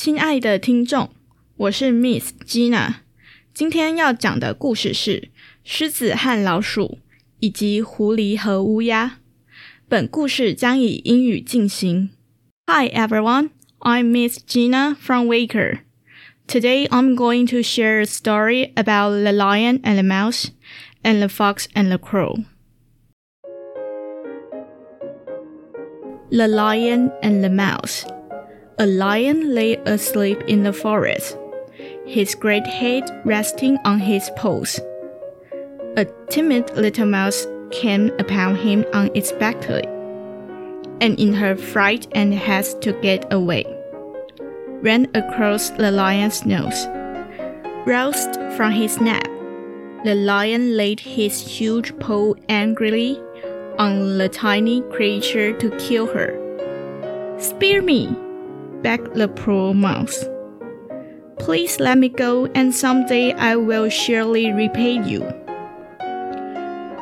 亲爱的听众，我是 Miss Gina，今天要讲的故事是狮子和老鼠以及狐狸和乌鸦。本故事将以英语进行。Hi everyone, I'm Miss Gina from Waker. Today I'm going to share a story about the lion and the mouse and the fox and the crow. The lion and the mouse. a lion lay asleep in the forest, his great head resting on his paws. A timid little mouse came upon him unexpectedly, and in her fright and haste to get away, ran across the lion's nose. Roused from his nap, the lion laid his huge paw angrily on the tiny creature to kill her. Spear me! Begged the poor mouse. Please let me go, and someday I will surely repay you.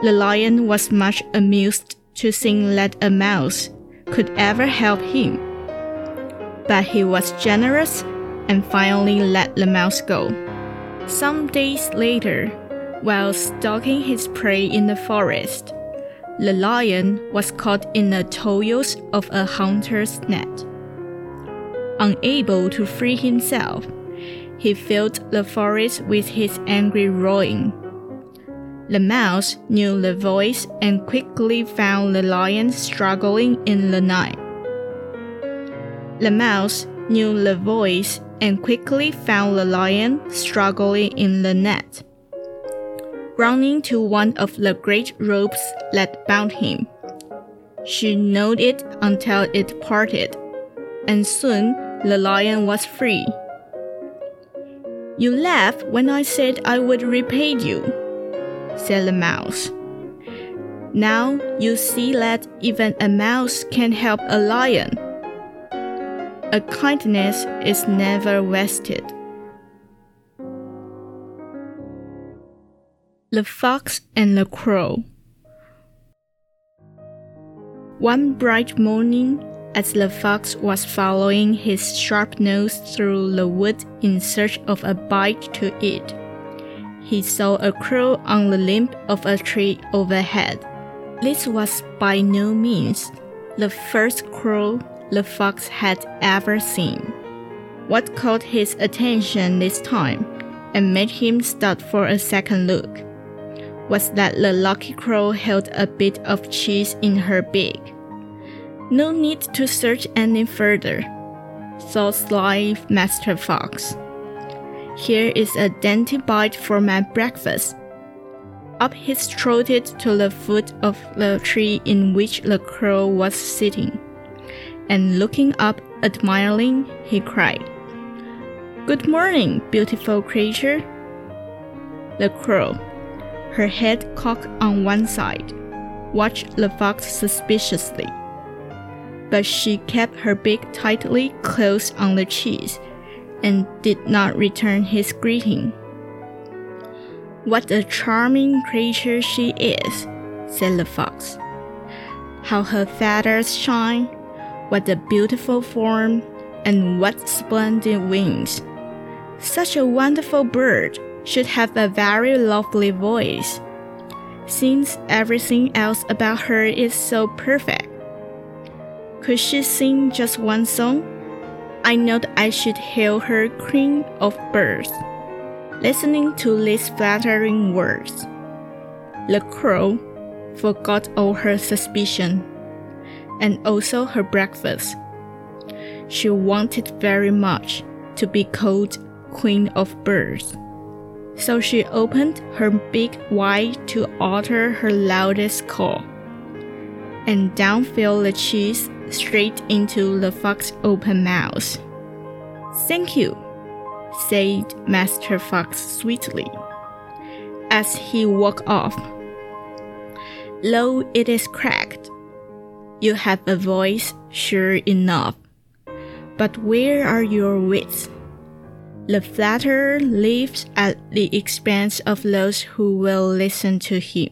The lion was much amused to think that a mouse could ever help him. But he was generous and finally let the mouse go. Some days later, while stalking his prey in the forest, the lion was caught in the toils of a hunter's net. Unable to free himself, he filled the forest with his angry roaring. The mouse knew the voice and quickly found the lion struggling in the night. The mouse knew the voice and quickly found the lion struggling in the net. Running to one of the great ropes that bound him, she gnawed it until it parted, and soon the lion was free. You laughed when I said I would repay you, said the mouse. Now you see that even a mouse can help a lion. A kindness is never wasted. The Fox and the Crow. One bright morning, as the fox was following his sharp nose through the wood in search of a bite to eat, he saw a crow on the limb of a tree overhead. This was by no means the first crow the fox had ever seen. What caught his attention this time and made him stop for a second look was that the lucky crow held a bit of cheese in her beak. No need to search any further, thought sly Master Fox. Here is a dainty bite for my breakfast. Up he trotted to the foot of the tree in which the crow was sitting, and looking up admiringly, he cried, Good morning, beautiful creature. The crow, her head cocked on one side, watched the fox suspiciously but she kept her beak tightly closed on the cheese and did not return his greeting. What a charming creature she is, said the fox. How her feathers shine, what a beautiful form, and what splendid wings. Such a wonderful bird should have a very lovely voice, since everything else about her is so perfect. Could she sing just one song? I know that I should hail her queen of birds. Listening to these flattering words, the crow forgot all her suspicion and also her breakfast. She wanted very much to be called Queen of Birds. So she opened her beak wide to utter her loudest call. And down fell the cheese straight into the fox's open mouth. Thank you, said Master Fox sweetly, as he walked off. Though it is cracked, you have a voice sure enough. But where are your wits? The flatterer lives at the expense of those who will listen to him.